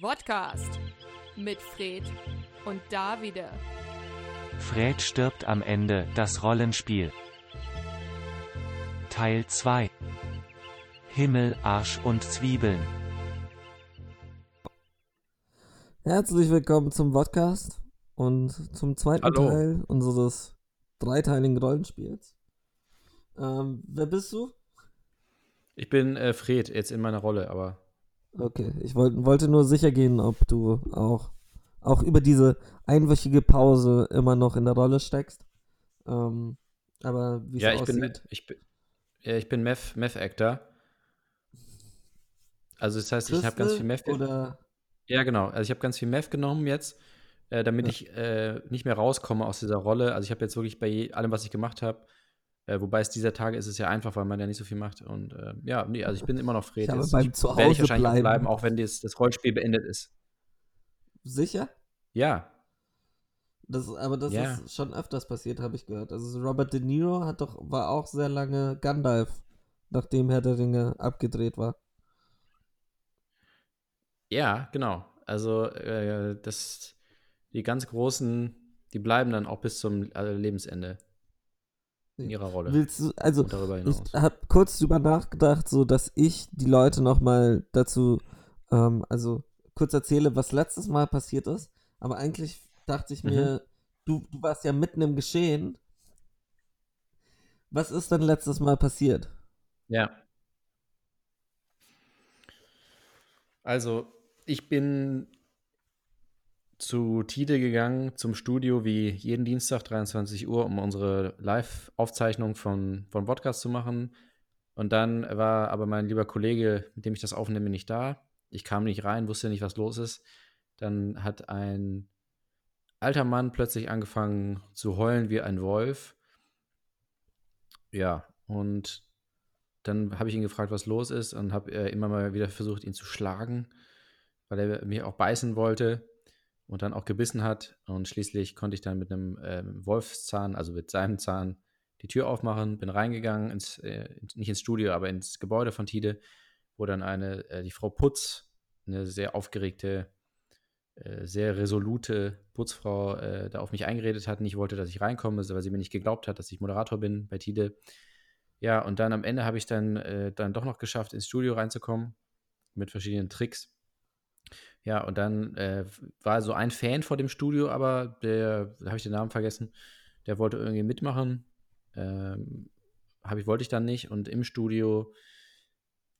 Podcast mit Fred und Davide. Fred stirbt am Ende, das Rollenspiel. Teil 2 Himmel, Arsch und Zwiebeln. Herzlich willkommen zum Podcast und zum zweiten Hallo. Teil unseres dreiteiligen Rollenspiels. Ähm, wer bist du? Ich bin äh, Fred, jetzt in meiner Rolle, aber Okay, ich wollt, wollte nur sicher gehen, ob du auch, auch über diese einwöchige Pause immer noch in der Rolle steckst. Ähm, aber wie es ja, ich bin, aussieht. ich bin, ja, ich bin Meth, Meth Actor. Also das heißt, ich habe ganz viel Meth. Oder Ja, genau. Also ich habe ganz viel Meth genommen jetzt, äh, damit Ja. ich äh, nicht mehr rauskomme aus dieser Rolle. Also ich habe jetzt wirklich bei allem, was ich gemacht habe, äh, wobei es dieser Tage ist es ja einfach, weil man ja nicht so viel macht. Und äh, ja, nee, also ich bin immer noch Fred. Ich habe beim werde ich Zuhause wahrscheinlich auch bleiben. bleiben, auch wenn das, das Rollenspiel beendet ist. sicher? Ja, Das, aber das Ja. ist schon öfters passiert, habe ich gehört. Also Robert De Niro hat doch, war auch sehr lange Gandalf, nachdem Herr der Ringe abgedreht war. Ja, genau. Also äh, das, die ganz Großen, die bleiben dann auch bis zum äh, Lebensende in ihrer Rolle. Willst du, also ich habe kurz drüber nachgedacht, so dass ich die Leute nochmal dazu, ähm, also kurz erzähle, was letztes Mal passiert ist. Aber eigentlich dachte ich Mhm. mir, du, du warst ja mitten im Geschehen. Was ist denn letztes Mal passiert? Ja. Also, ich bin zu Tide gegangen, zum Studio, wie jeden Dienstag, 23 Uhr, um unsere Live-Aufzeichnung von, von Podcast zu machen. Und dann war aber mein lieber Kollege, mit dem ich das aufnehme, nicht da. Ich kam nicht rein, wusste nicht, was los ist. Dann hat ein alter Mann plötzlich angefangen zu heulen wie ein Wolf. Ja, und dann habe ich ihn gefragt, was los ist und habe äh, immer mal wieder versucht, ihn zu schlagen, weil er mich auch beißen wollte und dann auch gebissen hat. Und schließlich konnte ich dann mit einem ähm, Wolfszahn, also mit seinem Zahn, die Tür aufmachen, bin reingegangen, ins, äh, nicht ins Studio, aber ins Gebäude von Tide, wo dann eine, äh, die Frau Putz, eine sehr aufgeregte, äh, sehr resolute Putzfrau, äh, da auf mich eingeredet hat. Nicht wollte, dass ich reinkomme, weil sie mir nicht geglaubt hat, dass ich Moderator bin bei Tide. Ja, und dann am Ende habe ich dann, äh, dann doch noch geschafft, ins Studio reinzukommen mit verschiedenen Tricks. Ja, und dann äh, war so ein Fan vor dem Studio, aber der, da habe ich den Namen vergessen, der wollte irgendwie mitmachen. Ähm, ich, wollte ich dann nicht. Und im Studio,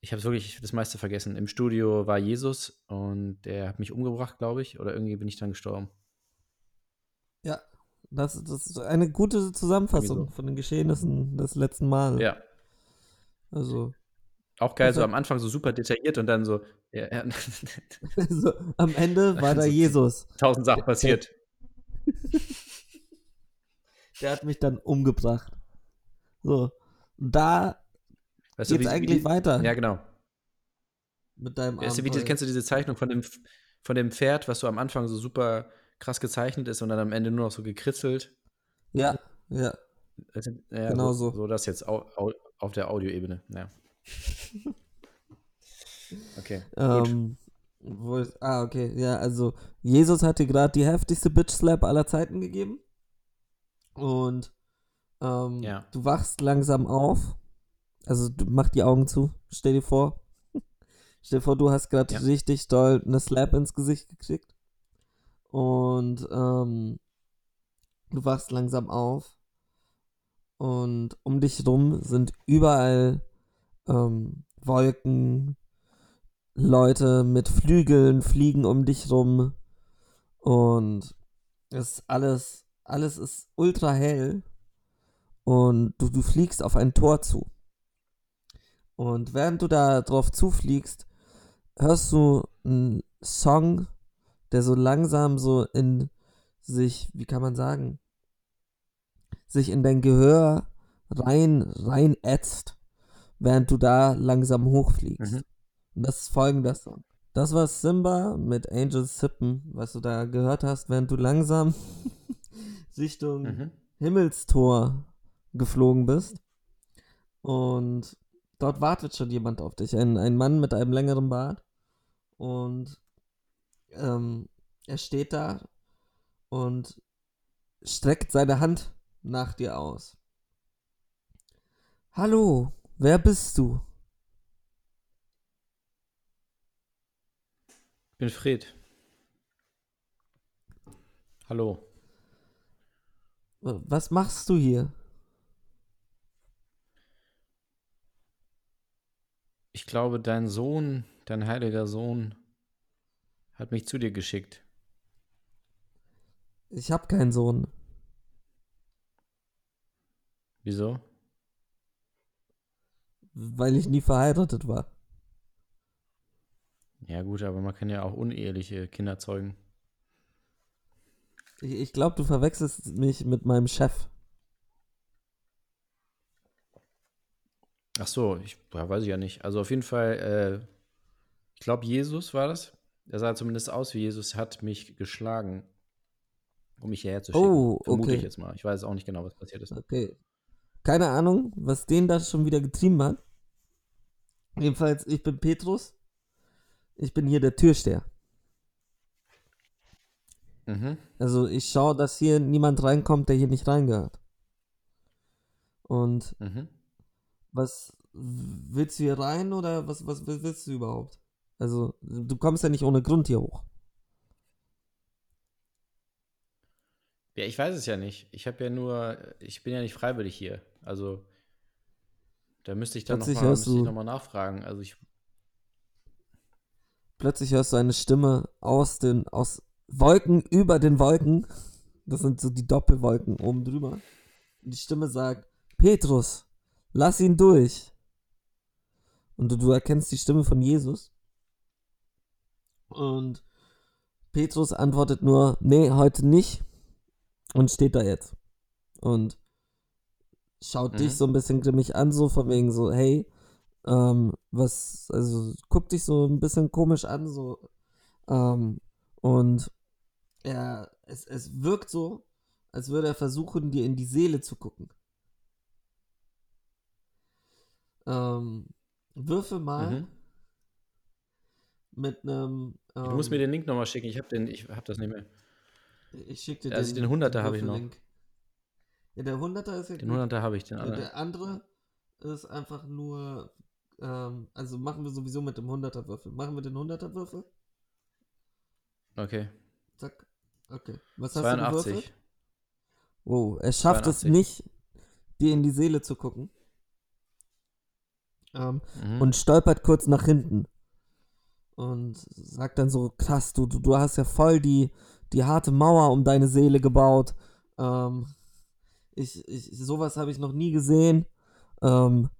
ich habe wirklich das meiste vergessen. Im Studio war Jesus und der hat mich umgebracht, glaube ich, oder irgendwie bin ich dann gestorben. Ja, das, das ist eine gute Zusammenfassung Irgendwie von den Geschehnissen des letzten Mal. Ja, Also, auch geil, so Also- am Anfang so super detailliert und dann so, ja, ja, also am Ende war da Also- Jesus. tausend Sachen passiert. Der hat mich dann umgebracht. So. Und da Weißt geht's wie- wie eigentlich die- weiter Ja, genau. mit deinem Weißt du, wie, kennst du diese Zeichnung von dem, von dem Pferd, was so am Anfang so super krass gezeichnet ist und dann am Ende nur noch so gekritzelt? Ja, ja. Sind- Ja, Genau so. so. So das jetzt au, au, auf der Audioebene. Ja. Okay. Ähm, wo ist, ah, okay. Ja, also Jesus hat dir gerade die heftigste Bitch-Slap aller Zeiten gegeben. Und ähm, Ja. du wachst langsam auf. Also du mach die Augen zu. Stell dir vor. Stell dir vor, du hast gerade Ja. richtig doll eine Slap ins Gesicht gekriegt. Und ähm, du wachst langsam auf. Und um dich rum sind überall ähm, Wolken, Leute mit Flügeln fliegen um dich rum und es alles, alles ist ultra hell und du, du fliegst auf ein Tor zu. Und während du da drauf zufliegst, hörst du einen Song, der so langsam so in sich, wie kann man sagen, sich in dein Gehör rein, rein ätzt, während du da langsam hochfliegst. Mhm. Und das ist folgender Song. Das war Simba mit Angel Sippen, was du da gehört hast, während du langsam Richtung Mhm. Himmelstor geflogen bist. Und dort wartet schon jemand auf dich. Ein, ein Mann mit einem längeren Bart. Und ähm, er steht da und streckt seine Hand nach dir aus. Hallo, wer bist du? Ich bin Fred. Hallo. Was machst du hier? Ich glaube, dein Sohn, dein heiliger Sohn, hat mich zu dir geschickt. Ich habe keinen Sohn. Wieso? Weil ich nie verheiratet war. Ja, gut, aber man kann ja auch uneheliche Kinder zeugen. Ich, ich glaube, du verwechselst mich mit meinem Chef. Ach so, ich ja, weiß ich ja nicht. Also auf jeden Fall, äh, ich glaube, Jesus war das. Er sah zumindest aus wie Jesus, hat mich geschlagen, um mich hierher zu schicken. Oh, Vermute ich okay. jetzt mal. Ich weiß auch nicht genau, was passiert ist. Okay. Keine Ahnung, was den da schon wieder getrieben hat. Jedenfalls, ich bin Petrus. Ich bin hier der Türsteher. Mhm. Also ich schaue, dass hier niemand reinkommt, der hier nicht reingehört. Und Mhm. was willst du hier rein oder was, was willst du überhaupt? Also, du kommst ja nicht ohne Grund hier hoch. Ja, ich weiß es ja nicht. Ich habe ja nur, ich bin ja nicht freiwillig hier. Also, da müsste ich dann nochmal du- noch mal nachfragen. Also, ich, Plötzlich hörst du eine Stimme aus den, aus Wolken über den Wolken. Das sind so die Doppelwolken oben drüber. Und die Stimme sagt, Petrus, lass ihn durch. Und du, du erkennst die Stimme von Jesus. Und Petrus antwortet nur, nee, heute nicht. Und steht da jetzt. Und schaut Mhm. dich so ein bisschen grimmig an, so von wegen so, hey, ähm, was, also guckt dich so ein bisschen komisch an, so, ähm, und er, es, es wirkt so, als würde er versuchen, dir in die Seele zu gucken. Ähm, würfel mal Mhm. mit einem. Ähm, du musst mir den Link nochmal schicken. Ich habe den, ich habe das nicht mehr. Ich schick dir Also den 100er habe ich noch. Würfellink. Ja, der 100er ist ja Den gut. 100er habe ich, den Der, anderen. der andere ist einfach nur. Ähm, also machen wir sowieso mit dem 100er Würfel. Machen wir den 100er Würfel? Okay. Zack. Okay. Was hast du gewürfelt? 82. Oh, er schafft es 82. nicht, dir in die Seele zu gucken. Ähm, Mhm. und stolpert kurz nach hinten. Und sagt dann so, krass, du, du, du hast ja voll die, die harte Mauer um deine Seele gebaut. Ähm, ich, ich, sowas habe ich noch nie gesehen. Ähm,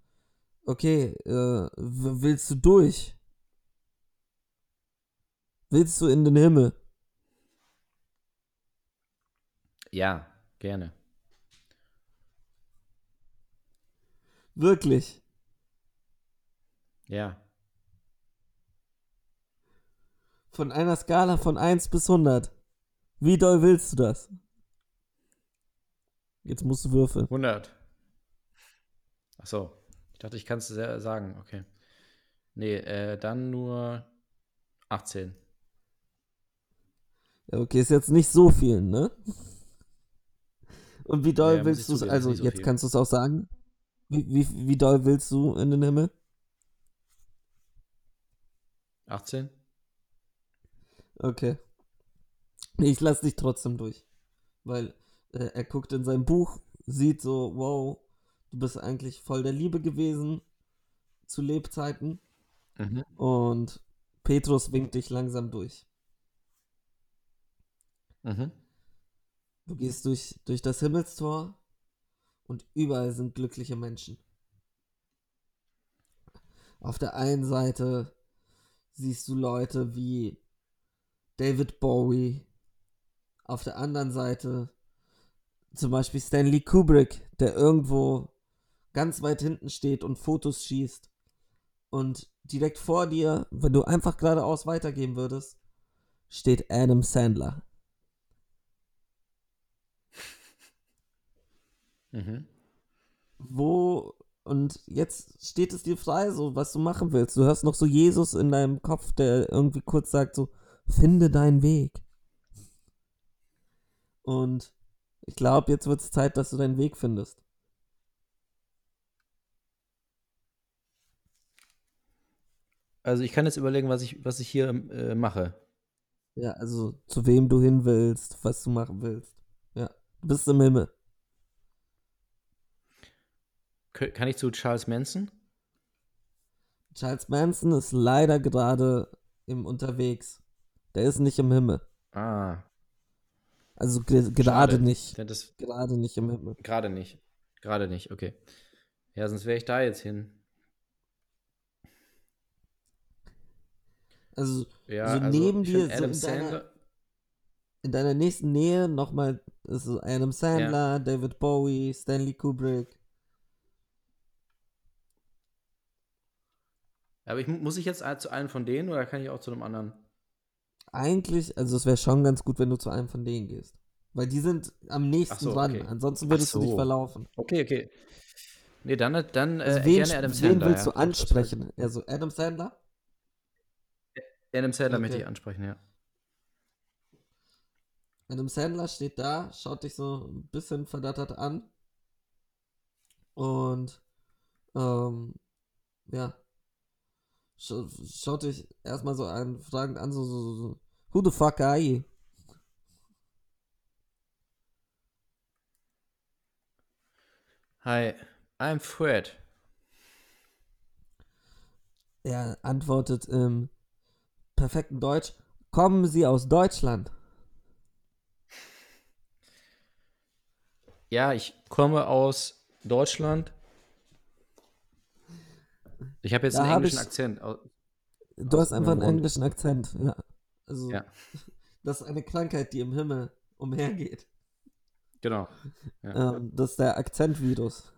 okay, äh, willst du durch? Willst du in den Himmel? ja, gerne. Wirklich? Ja. Von einer Skala von 1 bis 100. Wie doll willst du das? Jetzt musst du würfeln. 100. Ach so. Ich dachte, ich kann es sagen. Okay. Nee, äh, dann nur 18. Ja, okay, ist jetzt nicht so viel, ne? Und wie doll Ja, willst du es? Also, so jetzt viel. kannst du es auch sagen. Wie, wie, wie doll willst du in den Himmel? 18? Okay. Nee, ich lass dich trotzdem durch. Weil äh, er guckt in sein Buch, sieht so, wow, du bist eigentlich voll der Liebe gewesen zu Lebzeiten. Mhm. Und Petrus winkt dich langsam durch. Mhm. Du gehst durch, durch das Himmelstor und überall sind glückliche Menschen. Auf der einen Seite siehst du Leute wie David Bowie. Auf der anderen Seite zum Beispiel Stanley Kubrick, der irgendwo ganz weit hinten steht und Fotos schießt. Und direkt vor dir, wenn du einfach geradeaus weitergehen würdest, steht Adam Sandler. Mhm. wo und jetzt steht es dir frei, so was du machen willst. Du hörst noch so Jesus in deinem Kopf, der irgendwie kurz sagt so, finde deinen Weg. Und ich glaube, jetzt wird es Zeit, dass du deinen Weg findest. Also ich kann jetzt überlegen, was ich, was ich hier äh, mache. Ja, also zu wem du hin willst, was du machen willst. Ja, du bist im Himmel. Kann ich zu Charles Manson? Charles Manson ist leider gerade im Unterwegs. Der ist nicht im Himmel. Ah, Also ge gerade nicht. Das Gerade nicht im Himmel. gerade nicht. Gerade nicht, okay. Ja, sonst wäre ich da jetzt hin. Also Ja, So also neben dir, find so Adam in deiner- in deiner nächsten Nähe nochmal ist so Adam Sandler, David Bowie, Stanley Kubrick. Aber ich, mu- muss ich jetzt zu einem von denen oder kann ich auch zu einem anderen? Eigentlich, also es wäre schon ganz gut, wenn du zu einem von denen gehst. Weil die sind am nächsten so, dran. okay. Ansonsten würdest du dich so. verlaufen. Okay, okay. Nee, dann, dann Also äh, wen, gerne Adam wen Sandler. willst ja. du ansprechen? Also Adam Sandler? Adam Sandler möchte Okay. ich ansprechen, ja. Adam Sandler steht da, schaut dich so ein bisschen verdattert an. Und, ähm, ja. Scha schaut dich erstmal so an, fragend an, so, so, so, so. Who the fuck are you? Hi, I'm Fred. Er antwortet im perfekten Deutsch. Kommen Sie aus Deutschland? Ja, ich komme aus Deutschland. Ich habe jetzt Da einen englischen ich- Akzent. Au- Du Aus hast einfach einen Grund. englischen Akzent, ja. Also, Ja. das ist eine Krankheit, die im Himmel umhergeht. Genau. Ja. Ähm, das ist der Akzentvirus.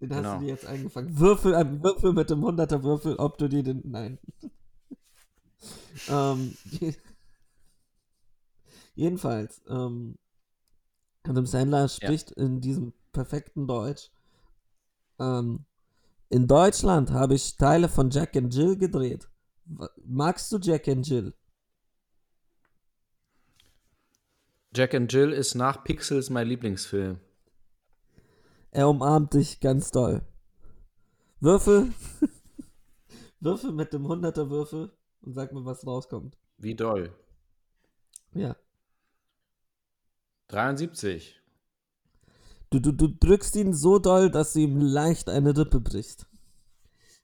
Den hast Genau. du dir jetzt eingefangen. Würfel, ein Würfel mit dem 100er Würfel, ob du dir den. Nein. ähm, je- jedenfalls, ähm, Adam Sandler spricht in diesem perfekten Deutsch. Ähm, in Deutschland habe ich Teile von Jack and Jill gedreht. Magst du Jack and Jill? Jack and Jill ist nach Pixels mein Lieblingsfilm. Er umarmt dich ganz doll. Würfel. Würfel mit dem 100er Würfel und sag mir, was rauskommt. Wie doll. Ja. 73. Du, du, du drückst ihn so doll, dass ihm leicht eine Rippe brichst.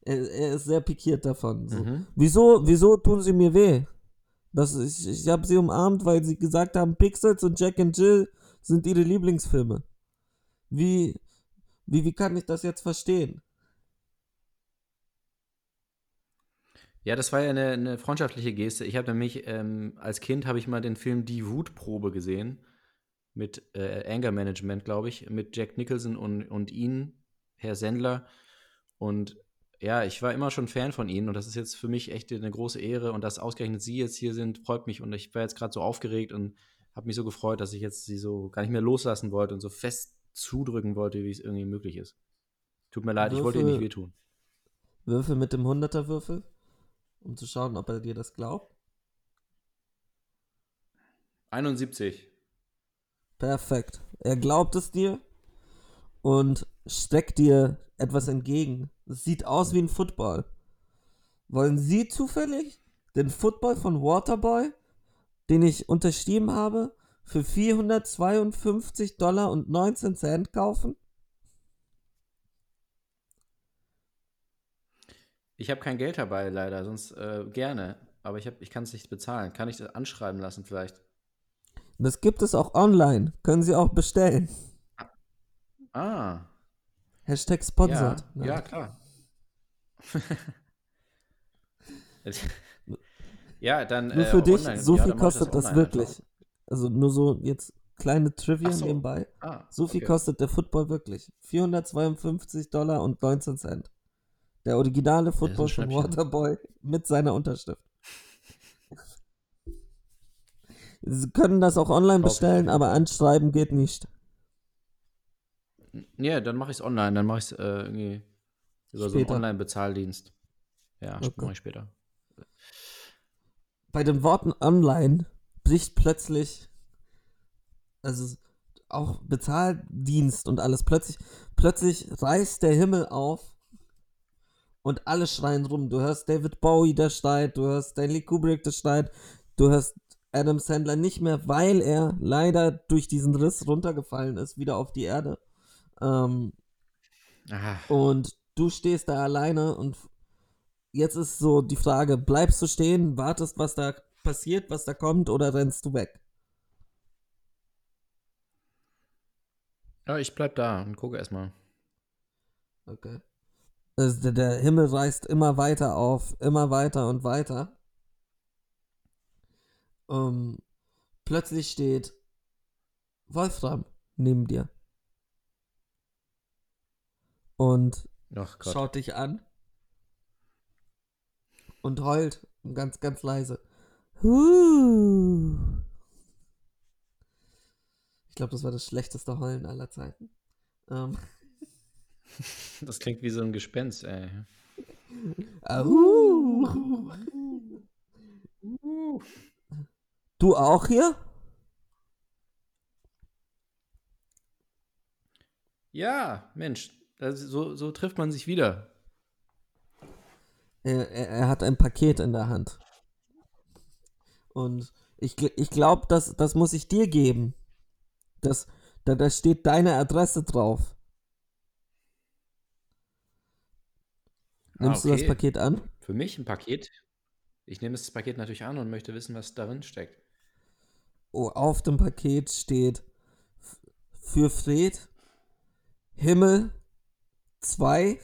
Er, er ist sehr pikiert davon. So. Mhm. Wieso, wieso tun sie mir weh? Das, ich ich habe sie umarmt, weil sie gesagt haben, Pixels und Jack and Jill sind ihre Lieblingsfilme. Wie, wie, wie kann ich das jetzt verstehen? Ja, das war ja eine, eine freundschaftliche Geste. Ich habe nämlich, ähm, als Kind habe ich mal den Film Die Wutprobe gesehen. Mit äh, Anger Management, glaube ich, mit Jack Nicholson und, und ihn, Herr Sendler. Und ja, ich war immer schon Fan von ihnen und das ist jetzt für mich echt eine große Ehre. Und dass ausgerechnet Sie jetzt hier sind, freut mich. Und ich war jetzt gerade so aufgeregt und habe mich so gefreut, dass ich jetzt sie so gar nicht mehr loslassen wollte und so fest zudrücken wollte, wie es irgendwie möglich ist. Tut mir leid, ich wollte Ihnen nicht Würfel- wehtun. Würfel mit dem 100er Würfel, um zu schauen, ob er dir das glaubt. 71. Perfekt. Er glaubt es dir und steckt dir etwas entgegen. Es sieht aus wie ein Football. Wollen Sie zufällig den Football von Waterboy, den ich unterschrieben habe, für 452 Dollar und 19 Cent kaufen? Ich habe kein Geld dabei, leider, sonst äh, gerne. Aber ich, ich kann es nicht bezahlen. Kann ich das anschreiben lassen vielleicht? Das gibt es auch online. Können Sie auch bestellen. Ah, Hashtag ja, sponsored. Nein. ja, klar. ja, dann. Nur äh, für dich, online. so ja, viel kostet das, online wirklich. einfach. Also nur so jetzt kleine Trivia so. nebenbei. Ah, So viel okay. kostet der Football wirklich. 452 Dollar und 19 Cent. Der originale Football von. Waterboy mit seiner Unterschrift. Sie können das auch online bestellen, aber anschreiben geht nicht. Ja, dann mache ich es online. Dann mache ich es äh, irgendwie über so einen Später. Online-Bezahldienst. Ja, Okay. mache ich später. bei den Worten online bricht plötzlich, also auch Bezahldienst und alles, plötzlich, plötzlich reißt der Himmel auf und alle schreien rum. Du hörst David Bowie, der schreit, du hörst Stanley Kubrick, der schreit, du hörst Adam Sandler nicht mehr, weil er leider durch diesen Riss runtergefallen ist, wieder auf die Erde. Ähm, Ah, und du stehst da alleine und jetzt ist so die Frage, bleibst du stehen, wartest, was da passiert, was da kommt, oder rennst du weg? ja, ich bleib da und gucke erstmal. Okay. Also der, der Himmel reißt immer weiter auf, immer weiter und weiter. Ähm, plötzlich steht Wolfram neben dir. Und schaut dich an und heult ganz, ganz leise. Huh. Ich glaube, das war das schlechteste Heulen aller Zeiten. Ähm, Das klingt wie so ein Gespenst, ey. Au. Du auch hier? Ja, Mensch, so, so trifft man sich wieder. Er, er, er hat ein Paket in der Hand. Und ich, ich glaube, das, das muss ich dir geben. Das, da, da steht deine Adresse drauf. Nimmst Ah, du das okay. Paket an? Für mich ein Paket. Ich nehme das Paket natürlich an und möchte wissen, was darin steckt. Oh, auf dem Paket steht für Fred Himmel 2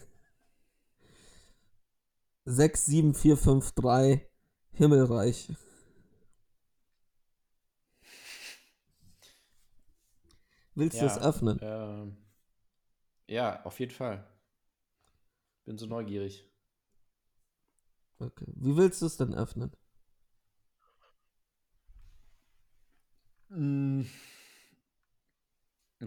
67453 Himmelreich. Willst du es öffnen? Ähm, ja, auf jeden Fall. Bin so neugierig. Okay. Wie willst du es denn öffnen? Ich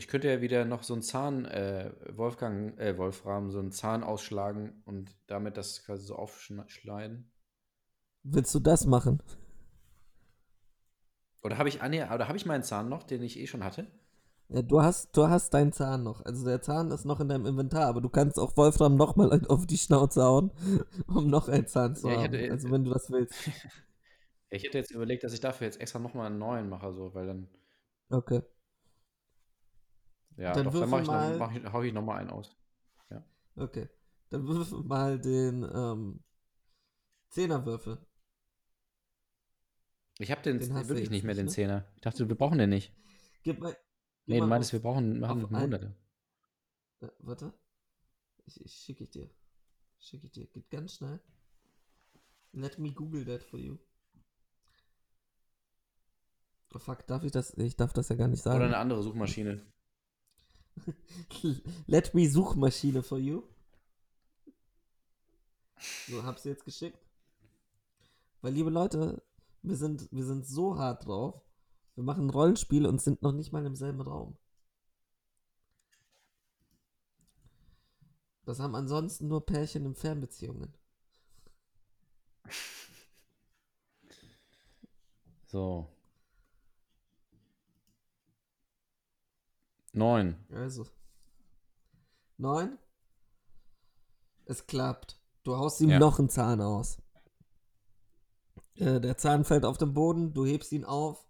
könnte ja wieder noch so einen Zahn, äh, Wolfgang, äh, Wolfram, so einen Zahn ausschlagen und damit das quasi so aufschneiden. Willst du das machen? Oder habe ich, ah, nee, oder habe ich meinen Zahn noch, den ich eh schon hatte? Ja, du hast, du hast deinen Zahn noch. Also der Zahn ist noch in deinem Inventar, aber du kannst auch Wolfram nochmal auf die Schnauze hauen, um noch einen Zahn zu Ja, haben. hätte- also wenn du das willst. Ich hätte jetzt überlegt, dass ich dafür jetzt extra nochmal einen neuen mache, so, weil dann, Okay. ja, Dann doch, dann mach ich mal- noch, mach ich, hau ich nochmal einen aus. Okay. Dann würfel mal den ähm, Zehnerwürfel. Ich habe den, Den wirklich nicht mehr, den ne? Zehner. Ich dachte, wir brauchen den nicht. Gib mal. Gib Nee, du auf- wir brauchen, wir haben Hunderte. Äh, warte. Ich, ich schicke ich dir. Schicke ich dir. Geht ganz schnell. Let me Google that for you. Oh fuck, darf ich das? Ich darf das ja gar nicht sagen. Oder eine andere Suchmaschine. Let me Suchmaschine for you. So, hab's jetzt geschickt. Weil, liebe Leute, wir sind, wir sind so hart drauf. Wir machen ein Rollenspiel und sind noch nicht mal im selben Raum. Das haben ansonsten nur Pärchen in Fernbeziehungen. So. Neun. Also. Neun. Es klappt. Du haust ihm Ja. noch einen Zahn aus. Äh, der Zahn fällt auf den Boden, du hebst ihn auf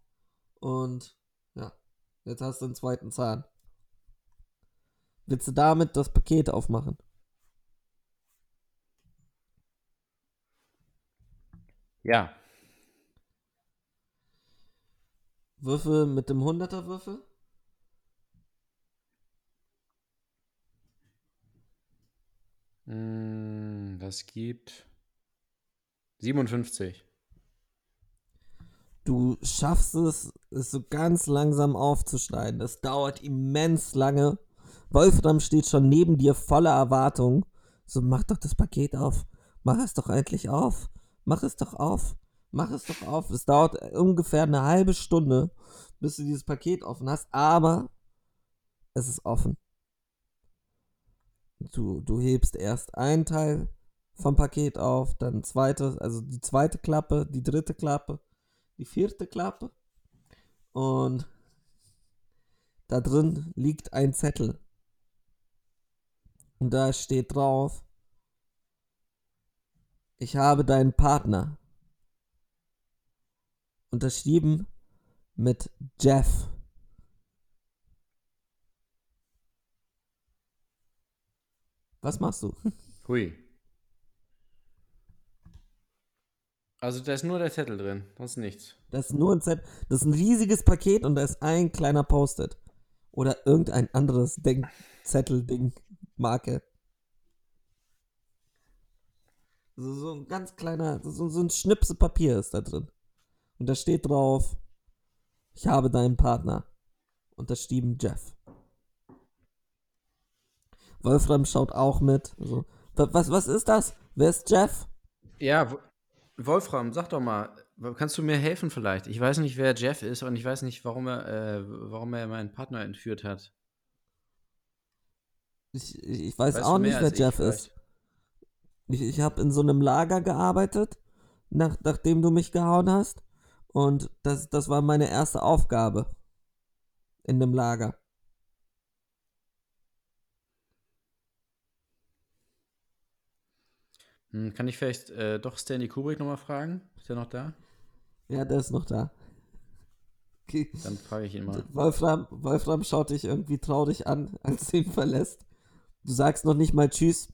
und ja, jetzt hast du einen zweiten Zahn. Willst du damit das Paket aufmachen? Ja. Würfel mit dem 100er Würfel? Das gibt 57. Du schaffst es, es so ganz langsam aufzuschneiden. Das dauert immens lange. Wolfram steht schon neben dir voller Erwartung. So, mach doch das Paket auf. Mach es doch endlich auf. Mach es doch auf. Mach es doch auf. Es dauert ungefähr eine halbe Stunde, bis du dieses Paket offen hast, aber es ist offen. Du, du hebst erst einen Teil vom Paket auf, dann zweite, also die zweite Klappe, die dritte Klappe, die vierte Klappe. Und da drin liegt ein Zettel. Und da steht drauf, ich habe deinen Partner. Unterschrieben mit Jeff. Was machst du? Hui. Also da ist nur der Zettel drin, sonst nichts. Das ist nur ein Zettel. Das ist ein riesiges Paket und da ist ein kleiner Post-it. Oder irgendein anderes Denk Zettel-Ding, Marke. So, so ein ganz kleiner, so, so ein Schnipsel Papier ist da drin. Und da steht drauf, ich habe deinen Partner. Unterschrieben Jeff. Wolfram schaut auch mit. Also, was, was ist das? Wer ist Jeff? Ja, Wo- Wolfram, sag doch mal, kannst du mir helfen vielleicht? Ich weiß nicht, wer Jeff ist und ich weiß nicht, warum er, äh, warum er meinen Partner entführt hat. Ich, ich ich weiß Weißt auch nicht, wer ich Jeff vielleicht? ist. Ich, ich habe in so einem Lager gearbeitet, nach, nachdem du mich gehauen hast. Und das, das war meine erste Aufgabe. In dem Lager. Hm, kann ich vielleicht äh, doch Stanley Kubrick nochmal fragen? Ist er noch da? Ja, der ist noch da. Okay. Dann frage ich ihn mal. Wolfram, Wolfram schaut dich irgendwie traurig an, als du ihn verlässt. Du sagst noch nicht mal Tschüss.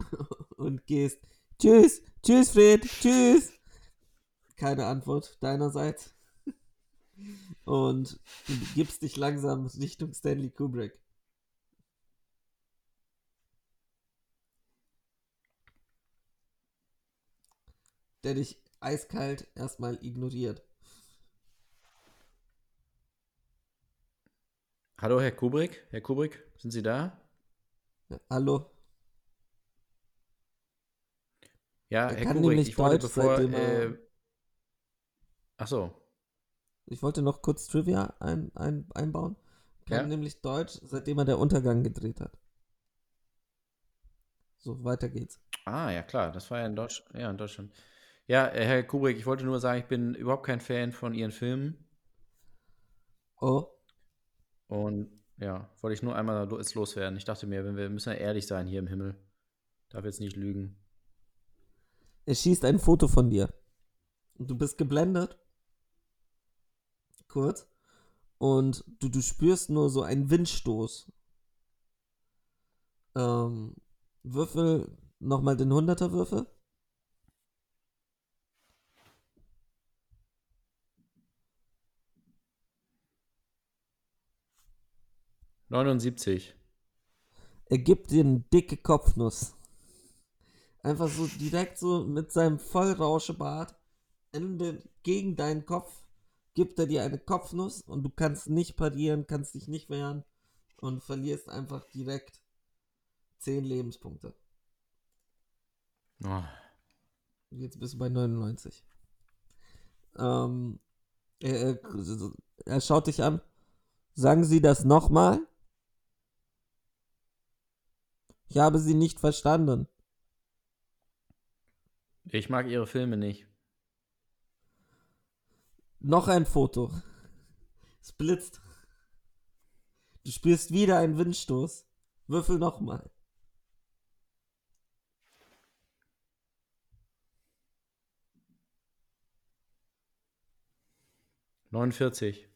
Und gehst. Tschüss, tschüss, Fred, tschüss. Keine Antwort deinerseits. Und du gibst dich langsam Richtung Stanley Kubrick. Der dich eiskalt erstmal ignoriert. Hallo, Herr Kubrick? Herr Kubrick, sind Sie da? Ja, hallo? Ja, Er Herr kann Kubrick, nämlich ich wollte Deutsch, bevor. seitdem er- Äh, ach so. Ich wollte noch kurz Trivia ein, ein, einbauen. Kann Ja. nämlich Deutsch, seitdem er der Untergang gedreht hat. So, weiter geht's. Ah, ja klar, das war ja in, Deutsch, ja, in Deutschland. Ja, äh, Herr Kubrick, ich wollte nur sagen, ich bin überhaupt kein Fan von Ihren Filmen. Oh, Und ja, wollte ich nur einmal jetzt loswerden. Ich dachte mir, wenn wir müssen ja ehrlich sein hier im Himmel. Darf jetzt nicht lügen. er schießt ein Foto von dir. Und du bist geblendet. Kurz. Und du, du spürst nur so einen Windstoß. Ähm, Würfel nochmal den 100er 79. Er gibt dir eine dicke Kopfnuss. Einfach so direkt so mit seinem Vollrauschebart in den, gegen deinen Kopf gibt er dir eine Kopfnuss und du kannst nicht parieren, kannst dich nicht wehren und verlierst einfach direkt 10 Lebenspunkte. Oh, Jetzt bist du bei 99. Ähm, er, er, er schaut dich an. Sagen Sie das nochmal? Ich habe Sie nicht verstanden. ich mag Ihre Filme nicht. Noch ein Foto. Es blitzt. Du spürst wieder einen Windstoß. Würfel nochmal. Neunundvierzig.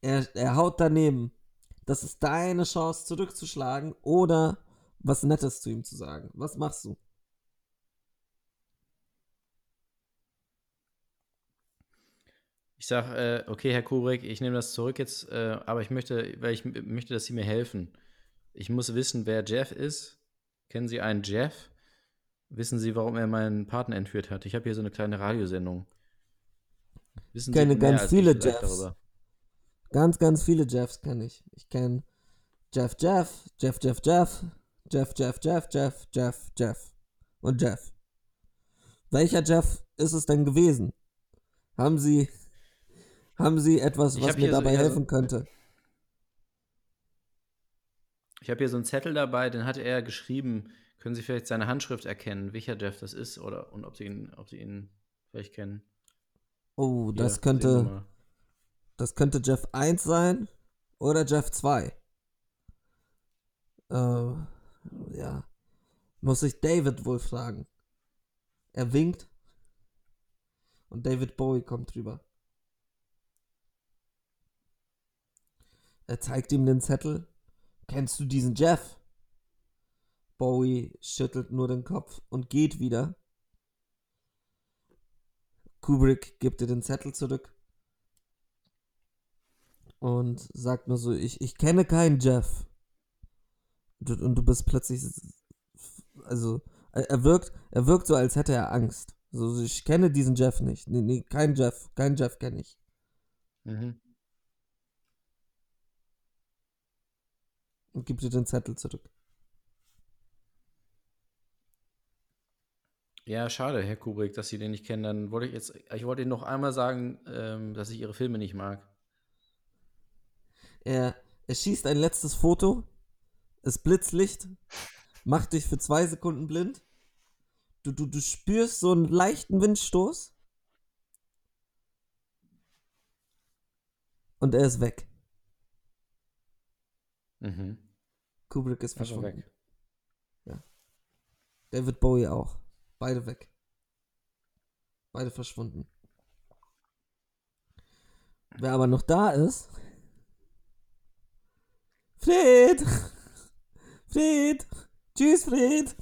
Er, er haut daneben. Das ist deine Chance zurückzuschlagen oder was Nettes zu ihm zu sagen. Was machst du? Ich sag, äh, okay, Herr Kubrick, ich nehme das zurück jetzt, äh, aber ich möchte, weil ich möchte, dass Sie mir helfen. Ich muss wissen, wer Jeff ist. Kennen Sie einen Jeff? Wissen Sie, warum er meinen Partner entführt hat? Ich habe hier so eine kleine Radiosendung. Wissen kenne mehr ganz viele Jeffs. Ganz, ganz viele Jeffs kenne ich. Ich kenne Jeff Jeff, Jeff Jeff Jeff, Jeff Jeff Jeff Jeff Jeff Jeff und Jeff. Welcher Jeff ist es denn gewesen? Haben Sie haben Sie etwas, was mir so- dabei so- helfen könnte? Ich habe hier so einen Zettel dabei, den hatte er geschrieben, Können Sie vielleicht seine Handschrift erkennen, welcher Jeff das ist oder und ob Sie ihn, ob Sie ihn vielleicht kennen? Oh, Hier, das könnte. Das könnte Jeff 1 sein oder Jeff 2. Äh, ja. Muss ich David wohl fragen. Er winkt. Und David Bowie kommt drüber. Er zeigt ihm den Zettel. Kennst du diesen Jeff? Bowie schüttelt nur den Kopf und geht wieder. Kubrick gibt dir den Zettel zurück. Und sagt nur so, ich, ich kenne keinen Jeff. Und, du- und du bist plötzlich, also, er wirkt, er wirkt so, als hätte er Angst. So, ich kenne diesen Jeff nicht. Nee, nee, kein Jeff, kein Jeff kenne ich. Mhm. Und gibt dir den Zettel zurück. Ja, schade, Herr Kubrick, dass Sie den nicht kennen. Dann wollte ich jetzt, ich wollte Ihnen noch einmal sagen, ähm, dass ich Ihre Filme nicht mag. Er, er schießt ein letztes Foto. Es Blitzlicht. Macht dich für zwei Sekunden blind. Du, du, du spürst so einen leichten Windstoß. Und er ist weg. Mhm. Kubrick ist Also verschwunden. weg. David Bowie auch. Beide weg. Beide verschwunden. Wer aber noch da ist. Fred! Fred! Tschüss, Fred!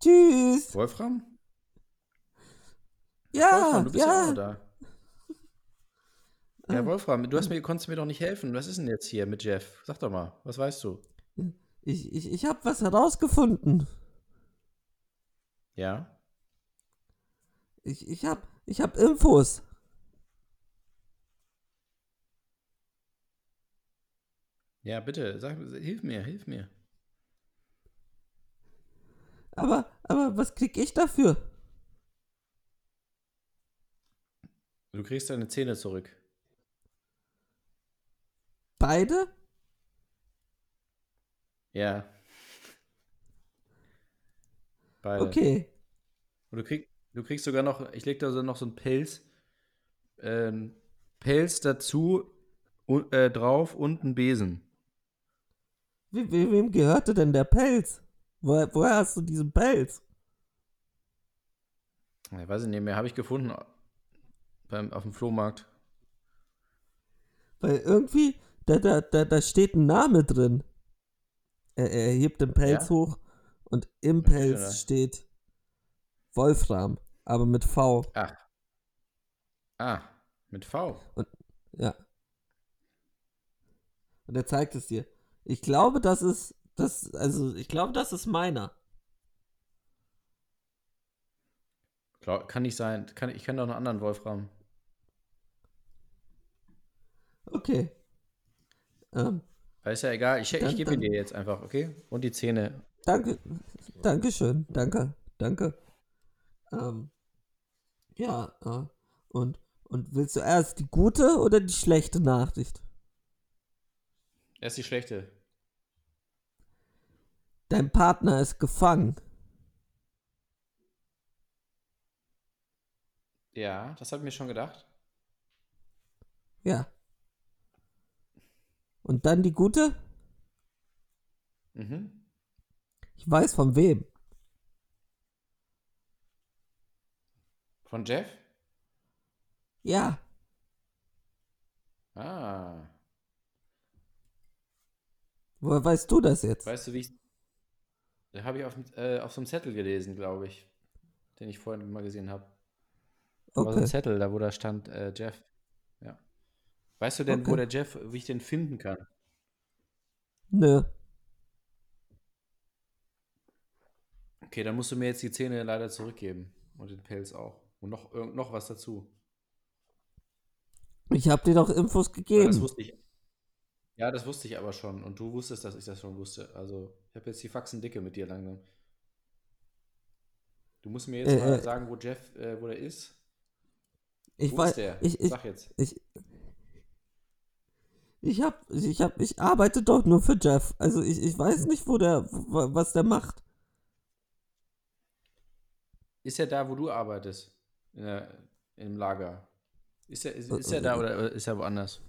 Tschüss! Wolfram? Ja! Wolfram, du bist ja, auch ja! noch da. Ja, Wolfram, du hast mir, konntest mir doch nicht helfen. Was ist denn jetzt hier mit Jeff? Sag doch mal, was weißt du? Ich, ich, ich hab was herausgefunden. Ja? Ich, ich hab, ich hab Infos. Ja, bitte, sag, hilf mir, hilf mir. Aber, aber was krieg ich dafür? Du kriegst deine Zähne zurück. Beide? Ja. Beide. Okay. Und du, krieg, du kriegst sogar noch, ich leg da so noch so einen Pelz, ähm, Pelz dazu, u- äh, drauf und einen Besen. We, we, wem gehörte denn der Pelz? Woher, woher hast du diesen Pelz? Ich weiß ich nicht mehr, habe ich gefunden beim, auf dem Flohmarkt. Weil irgendwie, da, da, da, da steht ein Name drin. Er, er hebt den Pelz Ja? hoch und im Pelz steht Wolfram, aber mit V. Ach. Ah, mit V. Ja. Und er zeigt es dir. Ich glaube, das ist, das, also ich glaube, das ist meiner. Kann nicht sein. Kann, ich kenne doch einen anderen Wolfram. Okay. Ähm, ist ja egal, ich, Dann- ich gebe dir jetzt einfach, okay? Und die Zähne. danke, Dankeschön, danke, danke. Ähm, ja, äh, und, und willst du erst die gute oder die schlechte Nachricht? Erst die schlechte. Dein Partner ist gefangen. Ja, das habe ich mir schon gedacht. Ja. Und dann die gute? Mhm. Ich weiß von wem. Von Jeff? Ja. Ah. Woher weißt du das jetzt? Weißt du, wie ich. Da habe ich auf, äh, auf so einem Zettel gelesen, glaube ich. Den ich vorhin mal gesehen habe. Da war so ein Okay. Zettel, da wo da stand äh, Jeff. Ja. Weißt du denn, wo Okay. der Jeff, wie ich den finden kann? Nö. Okay, dann musst du mir jetzt die Zähne leider zurückgeben. Und den Pelz auch. Und noch, noch was dazu. Ich hab dir doch Infos Ja, das gegeben. wusste ich. Ja, das wusste ich aber schon. Und du wusstest, dass ich das schon wusste. Also, ich habe jetzt die Faxen dicke mit dir langsam. Du musst mir jetzt Äh, mal äh. sagen, wo Jeff, äh, wo der ist. Ich Wo weiß, ist der? ich, ich, Sag jetzt. ich, ich hab, ich hab, ich arbeite doch nur für Jeff. Also ich, ich weiß nicht, wo der, was der macht. ist er da, wo du arbeitest? In der, Im Lager? Ist er, ist, Äh, ist er da oder ist er woanders?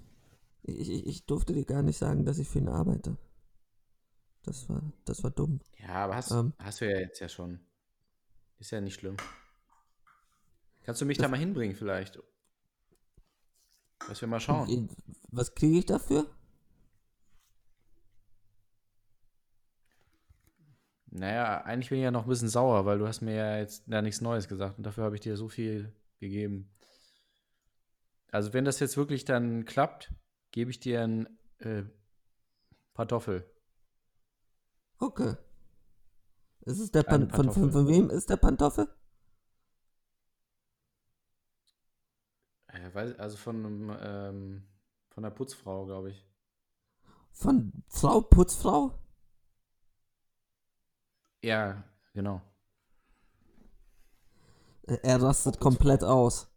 Ich, ich, durfte dir gar nicht sagen, dass ich für ihn arbeite. Das war, das war dumm. Ja, aber hast, Ähm. hast du ja jetzt ja schon. Ist ja nicht schlimm. Kannst du mich da mal hinbringen vielleicht? Dass wir mal schauen. Äh, Was kriege ich dafür? Naja, eigentlich bin ich ja noch ein bisschen sauer, weil du hast mir ja jetzt da nichts Neues gesagt und dafür habe ich dir so viel gegeben. Also wenn das jetzt wirklich dann klappt, gebe ich dir ein äh, Pantoffel. Okay. Ist es der Pan von, von, von wem ist der Pantoffel? Äh, weiß, also von, einem, ähm, von der Putzfrau, glaube ich. Von Frau Putzfrau? Ja, genau. Er, er rastet komplett aus.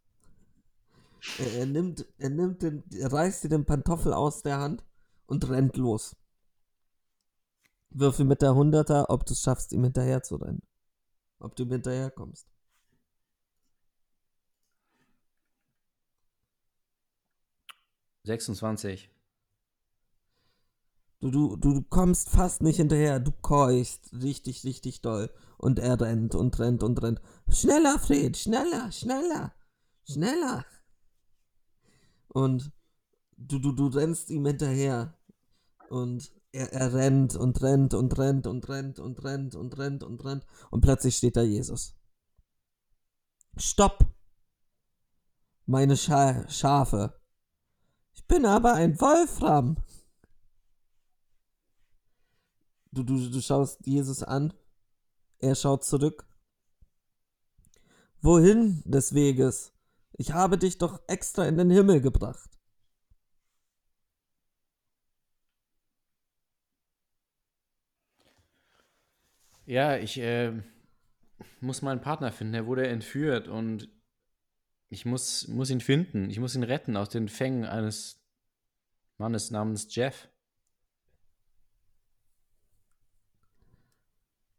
Er, er nimmt, er nimmt den, er reißt dir den Pantoffel aus der Hand und rennt los. Würfel mit der Hunderter, ob du es schaffst, ihm hinterher zu rennen. Ob du ihm hinterherkommst. – 26. Du, du, du, du kommst fast nicht hinterher. Du keuchst richtig, richtig doll. Und er rennt und rennt und rennt. Schneller, Fred, schneller, schneller, schneller. Und du, du, du rennst ihm hinterher. Und er, er rennt und rennt und rennt und rennt und rennt und rennt und rennt. Und plötzlich steht da Jesus. Stopp! Meine Scha Schafe. Ich bin aber ein Wolfram. Du, du, du schaust Jesus an. Er schaut zurück. Wohin des Weges? Ich habe dich doch extra in den Himmel gebracht. Ja, ich äh, muss meinen Partner finden. Er wurde entführt und ich muss, muss ihn finden. Ich muss ihn retten aus den Fängen eines Mannes namens Jeff.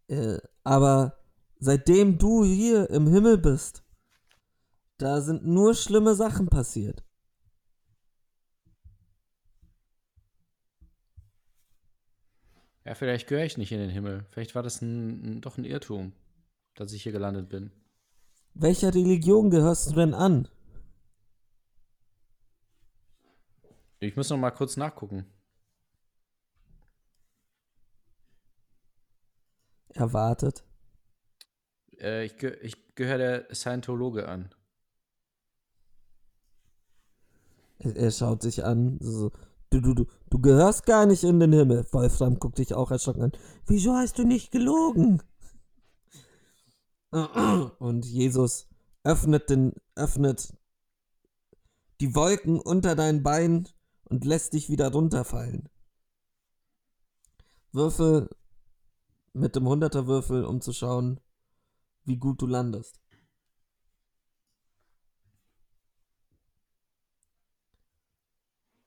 Äh, aber seitdem du hier im Himmel bist, da sind nur schlimme Sachen passiert. Ja, vielleicht gehöre ich nicht in den Himmel. Vielleicht war das ein, ein, doch ein Irrtum, dass ich hier gelandet bin. Welcher Religion gehörst du denn an? Ich muss noch mal kurz nachgucken. Er wartet. Äh, ich ge ich gehöre der Scientologe an. Er, schaut sich an. So, du, du, du, du gehörst gar nicht in den Himmel. Wolfram guckt dich auch erschrocken an. Wieso hast du nicht gelogen? Und Jesus öffnet den, öffnet die Wolken unter deinen Beinen und lässt dich wieder runterfallen. Würfel mit dem 100er Würfel, um zu schauen, wie gut du landest.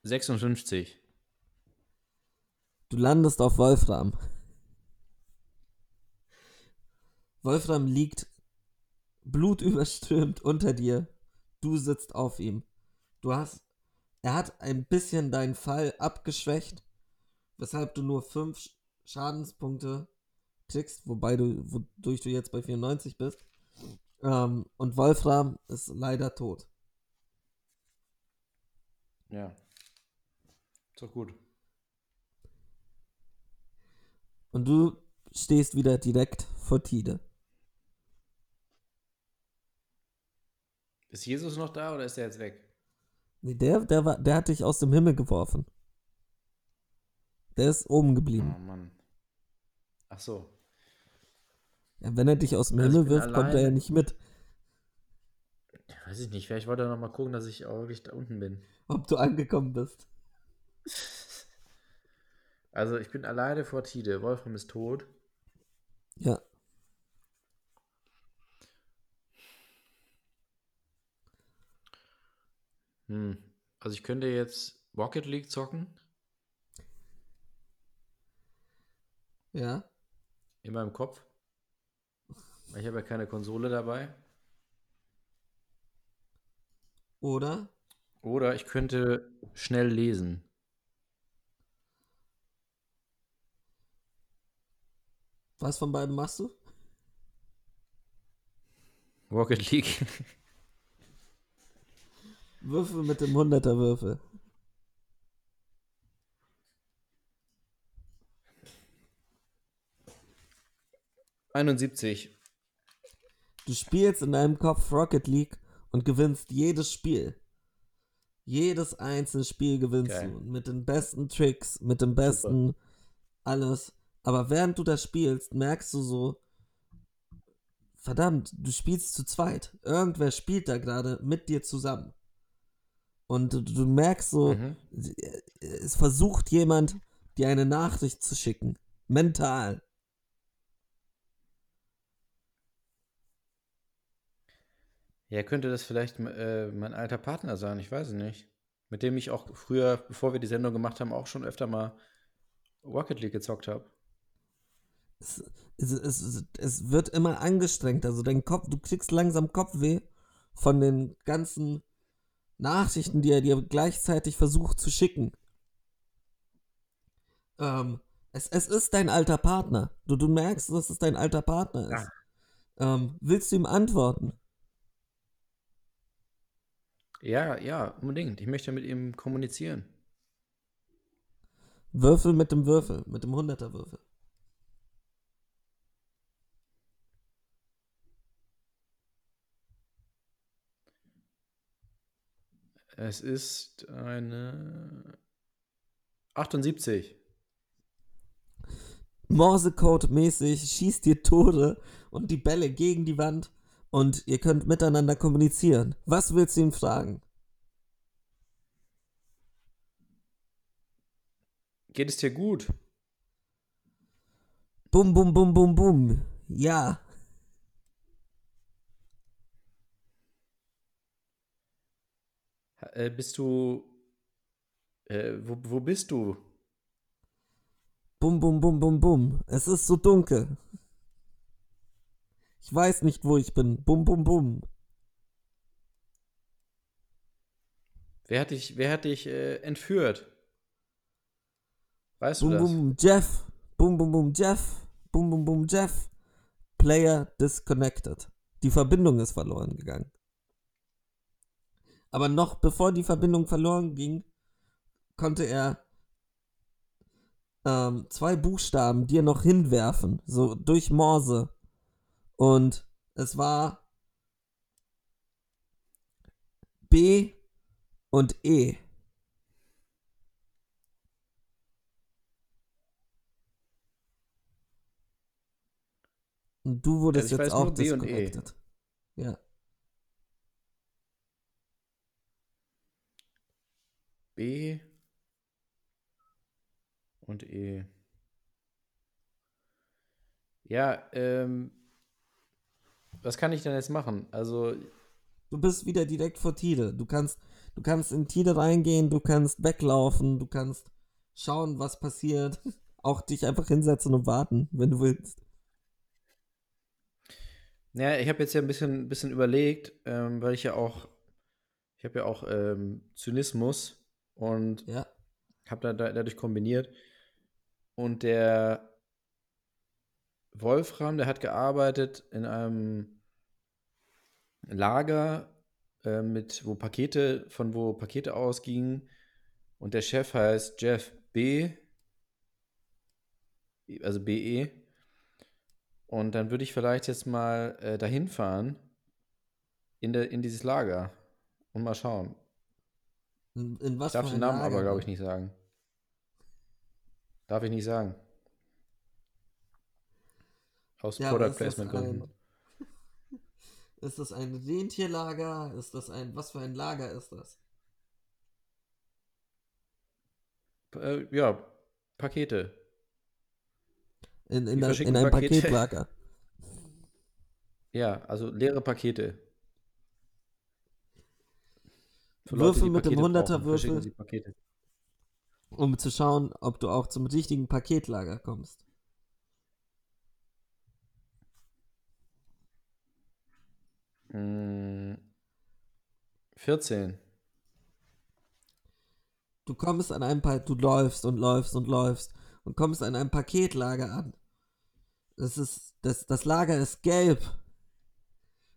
Sechsundfünfzig. Du landest auf Wolfram. Wolfram liegt blutüberströmt unter dir. Du sitzt auf ihm. Du hast. Er hat ein bisschen deinen Fall abgeschwächt, weshalb du nur 5 Schadenspunkte kriegst, wobei du, wodurch du jetzt bei 94 bist. Ähm, und Wolfram ist leider tot. Ja. Ist doch gut. Und du stehst wieder direkt vor Tide. Ist Jesus noch da oder ist er jetzt weg? Nee, der, der, war, der hat dich aus dem Himmel geworfen. Der ist oben Oh geblieben. Mann. Ach so. Ja, wenn er dich aus dem Also Himmel wirft, kommt er ja nicht mit. Ja, weiß ich nicht. Vielleicht wollte er noch mal gucken, dass ich auch wirklich da unten bin. Ob du angekommen bist. Also ich bin alleine vor Tide. Wolfram ist tot. Ja. Hm. Also ich könnte jetzt Rocket League zocken Ja. in meinem Kopf. Ich habe ja keine Konsole dabei. Oder Oder ich könnte schnell lesen. Was von beiden machst du? Rocket League. Würfel mit dem 100er Würfel. Einundsiebzig. Du spielst in deinem Kopf Rocket League und gewinnst jedes Spiel. Jedes einzelne Spiel gewinnst Geil. du. Mit den besten Tricks, mit dem besten alles. Aber während du das spielst, merkst du so, verdammt, du spielst zu zweit. Irgendwer spielt da gerade mit dir zusammen. Und du, du merkst so, Mhm. es versucht jemand, dir eine Nachricht zu schicken. Mental. Ja, könnte das vielleicht äh, mein alter Partner sein, ich weiß es nicht. Mit dem ich auch früher, bevor wir die Sendung gemacht haben, auch schon öfter mal Rocket League gezockt habe. Es, es, es, es wird immer angestrengt. Also dein Kopf, du kriegst langsam Kopfweh von den ganzen Nachrichten, die er dir gleichzeitig versucht zu schicken. Ähm, es, es ist dein alter Partner. Du, du merkst, dass es dein alter Partner ist. Ähm, willst du ihm antworten? Ja, ja, unbedingt. Ich möchte mit ihm kommunizieren. Würfel mit dem Würfel, mit dem 100er Würfel. Es ist eine 78. Morsecode-mäßig schießt ihr Tore und die Bälle gegen die Wand und ihr könnt miteinander kommunizieren. Was willst du ihn fragen? Geht es dir gut? Bum, bum, bum, bum, bum. Ja. Äh, bist du. Äh, wo, wo bist du? Bum, bum, bum, bum, bum. Es ist so dunkel. Ich weiß nicht, wo ich bin. Bum, bum, bum. Wer hat dich, wer hat dich äh, entführt? Weißt du Bum, das? bum, Jeff. Bum, bum, bum, Jeff. Bum, bum, bum, Jeff. Player disconnected. Die Verbindung ist verloren gegangen. Aber noch bevor die Verbindung verloren ging, konnte er ähm, zwei Buchstaben dir noch hinwerfen, so durch Morse. Und es war B und E. Und du wurdest Also jetzt auch B und E. Ja. B und E. Ja, ähm. Was kann ich denn jetzt machen? Also, Du bist wieder direkt vor Tide. Du kannst, du kannst in Tide reingehen, du kannst weglaufen, du kannst schauen, was passiert. Auch dich einfach hinsetzen und warten, wenn du willst. Ja, ich habe jetzt ja ein bisschen, bisschen überlegt, ähm, weil ich ja auch, ich habe ja auch ähm, Zynismus und Ja. habe da, da, dadurch kombiniert. Und der Wolfram, der hat gearbeitet in einem Lager, äh, mit, wo Pakete, von wo Pakete ausgingen. Und der Chef heißt Jeff B. Also BE. Und dann würde ich vielleicht jetzt mal äh, dahin fahren in, der, in dieses Lager und mal schauen. In, in was Ich darf den ein Namen Lager? aber, glaube ich, nicht sagen. Darf ich nicht sagen. Aus Ja, Product ist das Placement Gründen. ein- Ist das ein Rentierlager? Ist das ein, was für ein Lager ist das? Äh, ja, Pakete. In, in, in einem Pakete. Paketlager. Ja, also leere Pakete. Für Würfel mit dem Pakete 100er brauchen, verschicken Würfel. Um zu schauen, ob du auch zum richtigen Paketlager kommst. Mm, 14. Du kommst an einem pa du läufst und läufst und läufst und kommst an einem Paketlager an. Das ist das das Lager ist gelb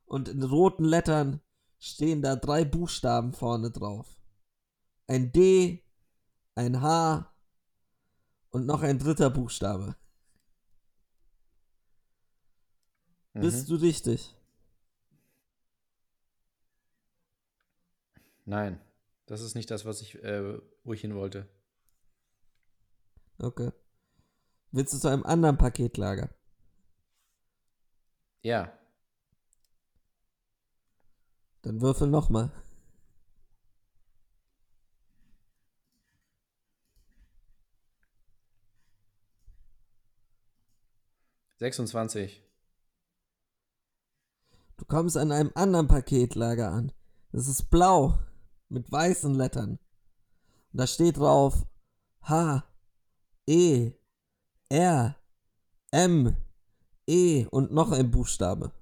und in roten Lettern stehen da drei Buchstaben vorne drauf. Ein D, ein H und noch ein dritter Buchstabe. Mhm. Bist du richtig? Nein, das ist nicht das, was ich, äh, wo ich hin wollte. Okay. Willst du zu einem anderen Paketlager? Ja, Dann würfel nochmal. sechsundzwanzig. Du kommst an einem anderen Paketlager an. Das ist blau mit weißen Lettern. Und da steht drauf H, E, R, M, E und noch ein Buchstabe.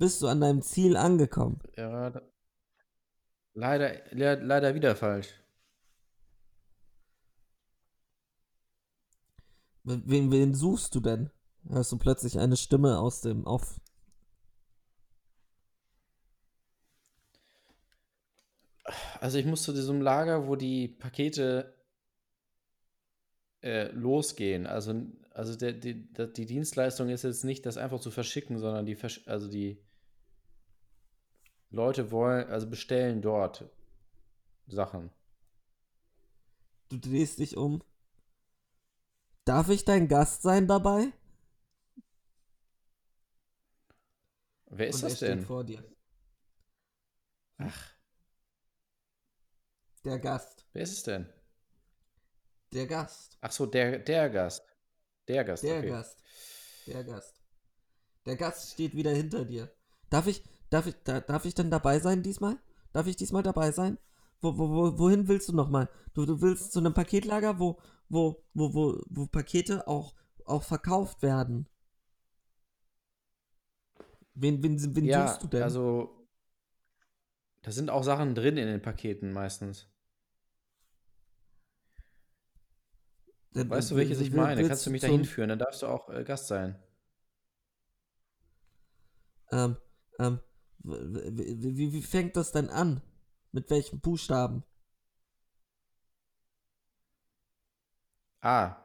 Bist du an deinem Ziel angekommen? Ja, leider, le leider wieder falsch. Wen, wen suchst du denn? Hörst du plötzlich eine Stimme aus dem Off? Also ich muss zu diesem Lager, wo die Pakete äh, losgehen. Also, also der, die, die Dienstleistung ist jetzt nicht, das einfach zu verschicken, sondern die, also die Leute wollen, also bestellen dort Sachen. Du drehst dich um. Darf ich dein Gast sein dabei? Wer ist Und das steht denn? vor dir. Ach, Der Gast. wer ist es denn? Der Gast. Ach so, der, der Gast. Der Gast, Der okay. Gast. Der Gast. Der Gast steht wieder hinter dir. Darf ich, darf ich, da, darf ich denn dabei sein diesmal? Darf ich diesmal dabei sein? Wo, wo, wo, wohin willst du nochmal? Du, du willst zu einem Paketlager, wo, wo, wo, wo, wo Pakete auch, auch verkauft werden. Wen, wen, wen Ja, suchst du denn? also da sind auch Sachen drin in den Paketen meistens. Dann- Weißt du, welches ich meine? Kannst du mich da hinführen? Dann darfst du auch äh, Gast sein. Ähm, ähm, w- w- wie, wie fängt das denn an? Mit welchen Buchstaben? Ah,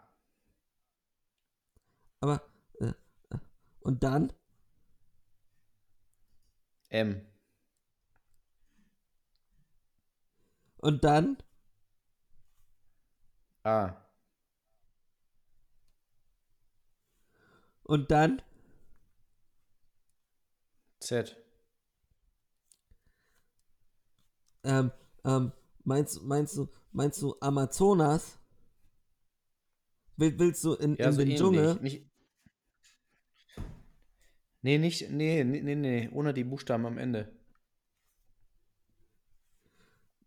Aber, äh, äh, und dann? M. Und dann? A. Und dann? Z. Ähm, ähm, meinst, meinst du, meinst du Amazonas? Will, willst du in, Ja, in so den. Dschungel? Nicht, nee, nicht, nee, nee, nee, nee, ohne die Buchstaben am Ende.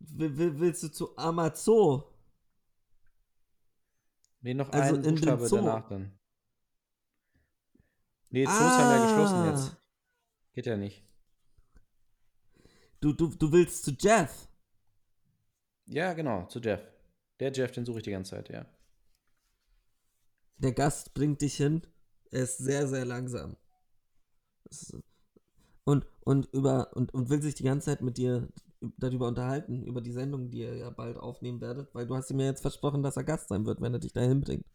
Will, will, willst du zu Amazon? Nee, noch Also ein in den Buchstabe danach dann. Nee, Zoos haben ja geschlossen Ah. jetzt. Geht ja nicht. Du, du, du willst zu Jeff? Ja, genau, zu Jeff. Der Jeff, den suche ich die ganze Zeit, ja. Der Gast bringt dich hin. Er ist sehr, sehr langsam. Und, und, über, und, und will sich die ganze Zeit mit dir darüber unterhalten, über die Sendung, die ihr ja bald aufnehmen werdet, weil du hast ihm ja jetzt versprochen, dass er Gast sein wird, wenn er dich dahin bringt.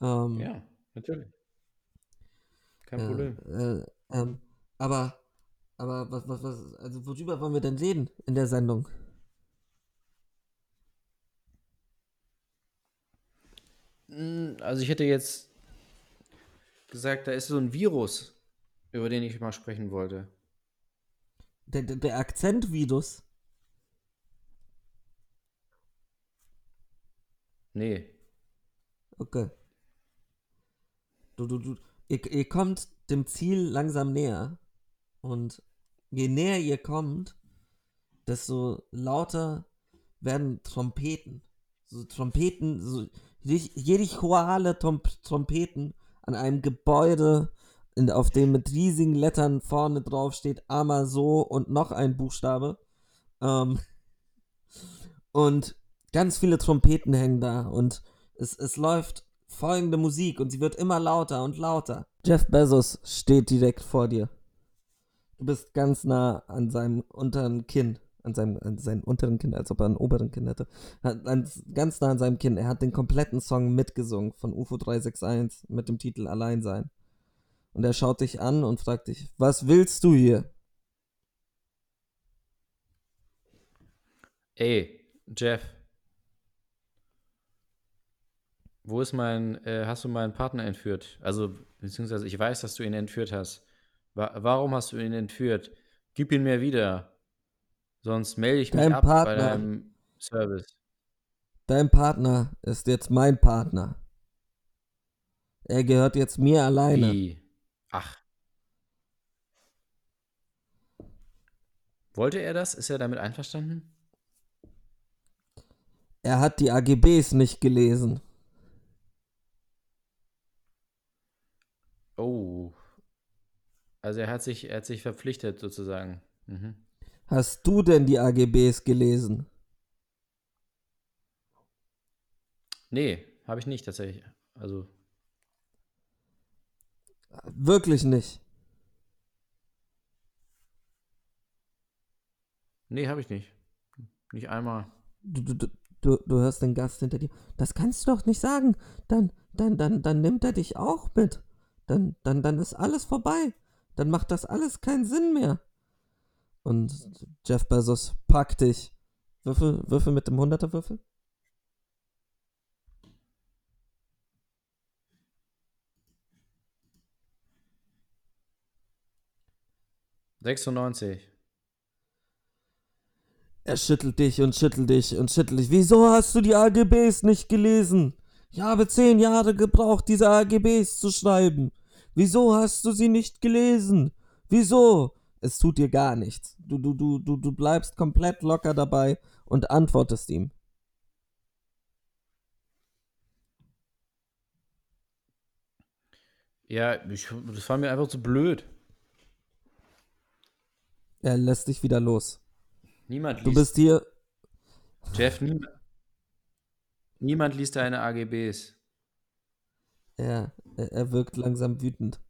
Ähm, Ja, natürlich. Kein äh, Problem. Äh, ähm, aber, aber was, was, was, also worüber wollen wir denn reden in der Sendung? Mm, Also ich hätte jetzt gesagt, da ist so ein Virus, über den ich mal sprechen wollte. Der, der, der Akzentvirus? Nee. Okay. Du, du, du, ihr, ihr kommt dem Ziel langsam näher. Und je näher ihr kommt, desto lauter werden Trompeten. So Trompeten, so richtig, richtig choale Trom Trompeten an einem Gebäude in, auf dem mit riesigen Lettern vorne drauf steht Amaso und noch ein Buchstabe. Ähm, und ganz viele Trompeten hängen da und es, es läuft folgende Musik und sie wird immer lauter und lauter. Jeff Bezos steht direkt vor dir. Du bist ganz nah an seinem unteren Kinn. An seinem, an seinem unteren Kinn, als ob er einen oberen Kinn hätte. An, ganz nah an seinem Kinn. Er hat den kompletten Song mitgesungen von UFO 361 mit dem Titel Allein sein. Und er schaut dich an und fragt dich, was willst du hier? Ey, Jeff. Wo ist mein, äh, hast du meinen Partner entführt? Also, beziehungsweise ich weiß, dass du ihn entführt hast. Wa warum hast du ihn entführt? Gib ihn mir wieder. Sonst melde ich mich Dein ab bei Partner. deinem Service. Dein Partner ist jetzt mein Partner. Er gehört jetzt mir alleine. Wie? Ach. Wollte er das? Ist er damit einverstanden? Er hat die AGBs nicht gelesen. Oh. Also er hat sich, er hat sich verpflichtet sozusagen. Mhm. Hast du denn die AGBs gelesen? Nee, habe ich nicht tatsächlich. Also, Wirklich nicht. nee, habe ich nicht. Nicht einmal. Du, du, du, du, hörst den Gast hinter dir. Das kannst du doch nicht sagen. Dann, dann, dann, dann nimmt er dich auch mit. Dann, dann, dann ist alles vorbei. Dann macht das alles keinen Sinn mehr. Und Jeff Bezos packt dich. Würfel, Würfel mit dem 100er Würfel. 96. Er schüttelt dich und schüttelt dich und schüttelt dich. Wieso hast du die AGBs nicht gelesen? Ich habe zehn Jahre gebraucht, diese AGBs zu schreiben. Wieso hast du sie nicht gelesen? Wieso? Es tut dir gar nichts. Du, du, du, du, du bleibst komplett locker dabei und antwortest ihm. Ja, ich, das war mir einfach zu blöd. Er lässt dich wieder los. Niemand liest. Du bist hier. Jeff, niemand, niemand liest deine AGBs. Er, er, er wirkt langsam wütend.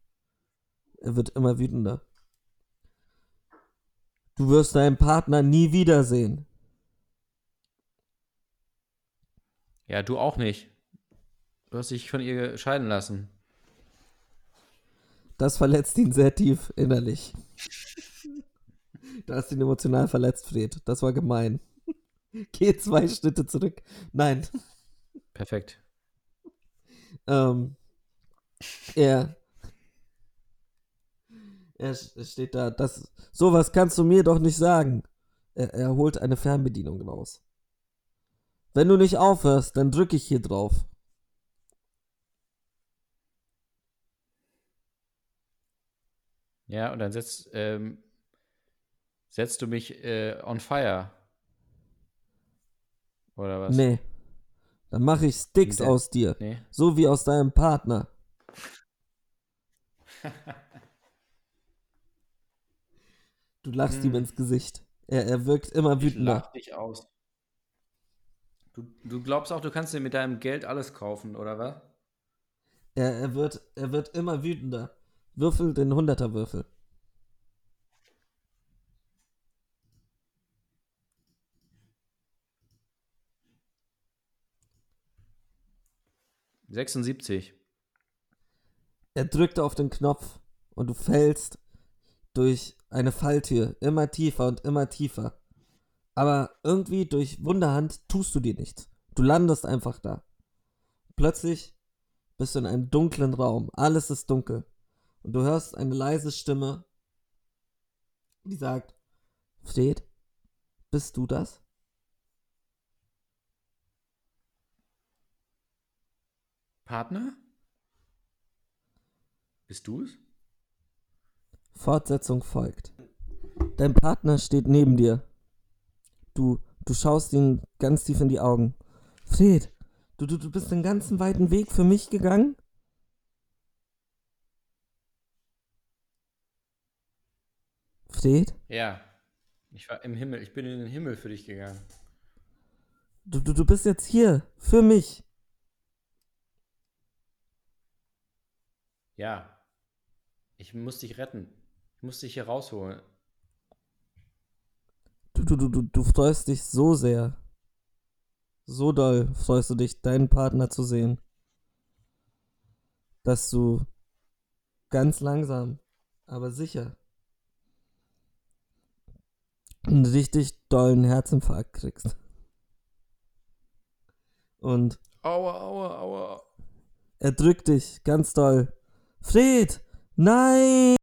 Er wird immer wütender. Du wirst deinen Partner nie wiedersehen. Ja, du auch nicht. Du hast dich von ihr scheiden lassen. Das verletzt ihn sehr tief innerlich. Du hast ihn emotional verletzt, Fred. Das war gemein. Geh zwei Schritte zurück. Nein. Perfekt. Ähm, er, er steht da. Das, sowas kannst du mir doch nicht sagen. Er, er holt eine Fernbedienung raus. Wenn du nicht aufhörst, dann drücke ich hier drauf. Ja, und dann setzt, ähm, setzt du mich äh, on fire. Oder was? Nee. Dann mache ich Sticks Der- aus dir. Nee. So wie aus deinem Partner. Du lachst ihm Hm. ins Gesicht. Er, er wirkt immer Ich wütender. lach dich aus. Du, du glaubst auch, du kannst dir mit deinem Geld alles kaufen, oder was? Er, er, wird, er wird immer wütender. Würfel den 100er Würfel. 76. Er drückt auf den Knopf und du fällst durch eine Falltür immer tiefer und immer tiefer. Aber irgendwie durch Wunderhand tust du dir nichts. Du landest einfach da. Plötzlich bist du in einem dunklen Raum. Alles ist dunkel. Und du hörst eine leise Stimme, die sagt, Fred, bist du das? Partner? Bist du es? Fortsetzung folgt. Dein Partner steht neben dir. Du, du schaust ihn ganz tief in die Augen. Fred, du, du, du bist den ganzen weiten Weg für mich gegangen? Fred? Ja. Ich war im Himmel. Ich bin in den Himmel für dich gegangen. Du, du, du bist jetzt hier. Für mich. Ja. Ich muss dich retten. Ich muss dich hier rausholen. Du, du, du, du, du freust dich so sehr. So doll freust du dich, deinen Partner zu sehen. Dass du ganz langsam, aber sicher einen richtig dollen Herzinfarkt kriegst. Und Aua, aua, aua. er drückt dich ganz doll. Fred! Nein!